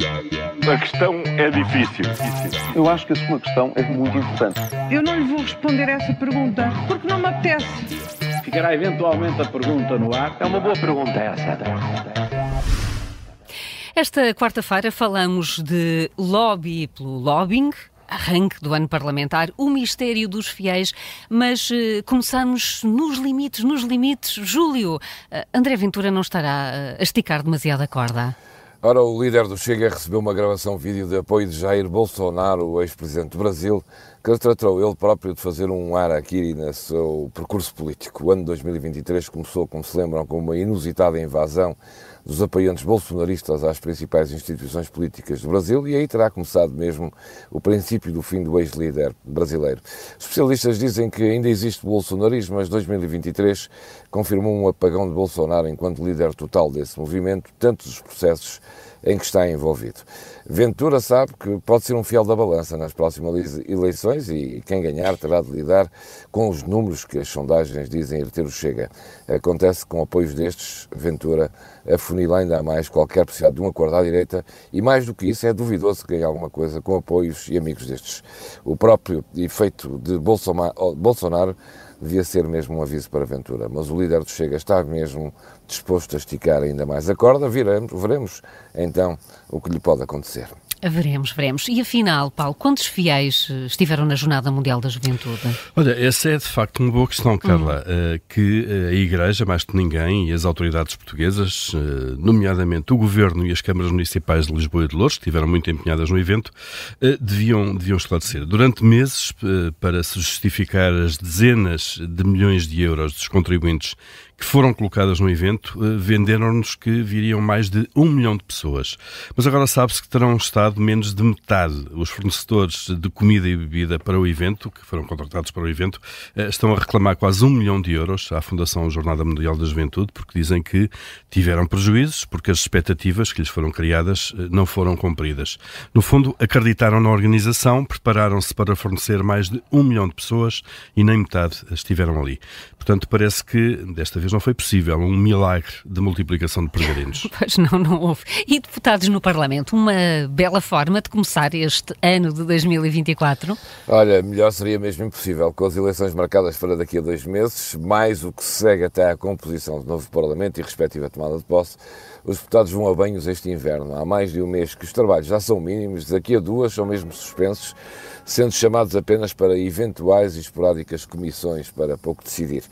A questão é difícil. Eu acho que a sua questão é muito importante. Eu não lhe vou responder essa pergunta porque não me apetece. Ficará eventualmente a pergunta no ar. É uma boa pergunta essa. Esta quarta-feira falamos de lobby pelo lobbying, arranque do ano parlamentar, o mistério dos fiéis, mas uh, começamos nos limites, nos limites. Júlio, uh, André Ventura não estará uh, a esticar demasiado a corda? Ora, o líder do Chega recebeu uma gravação vídeo de apoio de Jair Bolsonaro, o ex-presidente do Brasil, que tratou ele próprio de fazer um harakiri no seu percurso político. O ano 2023 começou, como se lembram, com uma inusitada invasão dos apoiantes bolsonaristas às principais instituições políticas do Brasil e aí terá começado mesmo o princípio do fim do ex-líder brasileiro. Especialistas dizem que ainda existe bolsonarismo, mas 2023 confirmou um apagão de Bolsonaro enquanto líder total desse movimento, tantos os processos em que está envolvido. Ventura sabe que pode ser um fiel da balança nas próximas eleições e quem ganhar terá de lidar com os números que as sondagens dizem ir ter o Chega. Acontece com apoios destes, Ventura afunila ainda mais qualquer possibilidade de um acordo à direita e mais do que isso é duvidoso que ganhe alguma coisa com apoios e amigos destes. O próprio efeito de Bolsonaro devia ser mesmo um aviso para a Ventura, mas o líder do Chega está mesmo disposto a esticar ainda mais a corda, viremos, veremos então o que lhe pode acontecer. Veremos, veremos. E afinal, Paulo, quantos fiéis eh, estiveram na Jornada Mundial da Juventude? Olha, essa é de facto uma boa questão, Carla, hum. que eh, a Igreja, mais que ninguém, e as autoridades portuguesas, nomeadamente o Governo e as câmaras municipais de Lisboa e de Louros, que estiveram muito empenhadas no evento, deviam, deviam esclarecer. Durante meses, para se justificar as dezenas de milhões de euros dos contribuintes que foram colocadas no evento eh, venderam-nos que viriam mais de um milhão de pessoas. Mas agora sabe-se que terão estado menos de metade. Os fornecedores de comida e bebida para o evento, que foram contratados para o evento, eh, estão a reclamar quase um milhão de euros à Fundação Jornada Mundial da Juventude, porque dizem que tiveram prejuízos, porque as expectativas que lhes foram criadas eh, não foram cumpridas. No fundo, acreditaram na organização, prepararam-se para fornecer mais de um milhão de pessoas e nem metade estiveram ali. Portanto, parece que desta vez não foi possível um milagre de multiplicação de peregrinos. Pois não, não houve. E deputados no Parlamento, uma bela forma de começar este ano de 2024? Olha, melhor seria mesmo impossível, com as eleições marcadas para daqui a dois meses, mais o que se segue até à composição do novo Parlamento e respectiva tomada de posse, os deputados vão a banhos este inverno. Há mais de um mês que os trabalhos já são mínimos, daqui a duas são mesmo suspensos, sendo chamados apenas para eventuais e esporádicas comissões para pouco decidir.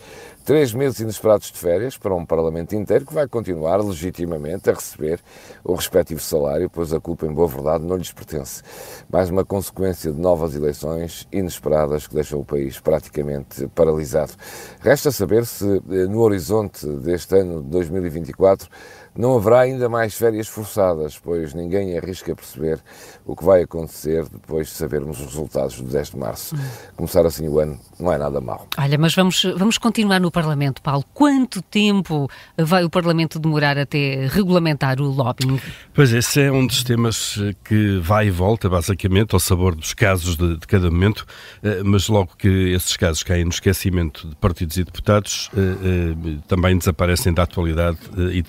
Três meses inesperados de férias para um Parlamento inteiro que vai continuar legitimamente a receber o respectivo salário, pois a culpa, em boa verdade, não lhes pertence. Mais uma consequência de novas eleições inesperadas que deixam o país praticamente paralisado. Resta saber se, eh, no horizonte deste ano de 2024, não haverá ainda mais férias forçadas, pois ninguém arrisca perceber o que vai acontecer depois de sabermos os resultados do 10 de março. Começar assim o ano não é nada mau. Olha, mas vamos, vamos continuar no Parlamento, Paulo. Quanto tempo vai o Parlamento demorar até regulamentar o lobbying? Pois esse é um dos temas que vai e volta, basicamente, ao sabor dos casos de, de cada momento, eh, mas logo que esses casos caem no esquecimento de partidos e deputados, eh, eh, também desaparecem da atualidade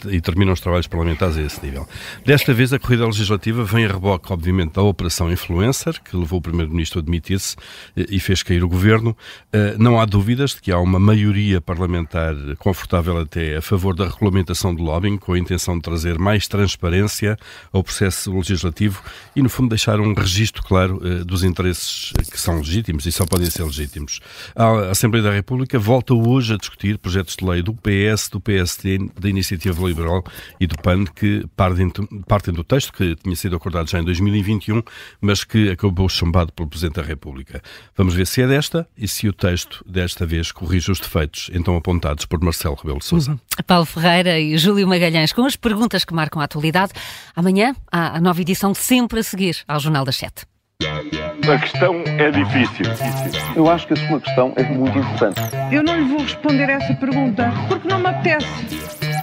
e terminam os trabalhos parlamentares a esse nível. Desta vez, a corrida legislativa vem a reboque, obviamente, da Operação Influencer, que levou o Primeiro-Ministro a demitir-se e fez cair o governo. Não há dúvidas de que há uma maioria parlamentar parlamentar confortável até a favor da regulamentação do lobbying, com a intenção de trazer mais transparência ao processo legislativo e, no fundo, deixar um registro claro eh, dos interesses que são legítimos e só podem ser legítimos. A Assembleia da República volta hoje a discutir projetos de lei do PS, do PSD, da Iniciativa Liberal e do PAN que partem, partem do texto que tinha sido acordado já em 2021, mas que acabou chumbado pelo Presidente da República. Vamos ver se é desta e se o texto desta vez corrige os defeitos então apontados por Marcelo Rebelo de Sousa. Uhum. Paulo Ferreira e Júlio Magalhães com as perguntas que marcam a atualidade. Amanhã há a nova edição sempre a seguir ao Jornal das Sete. A questão é difícil. Eu acho que a sua questão é muito importante. Eu não lhe vou responder essa pergunta porque não me apetece.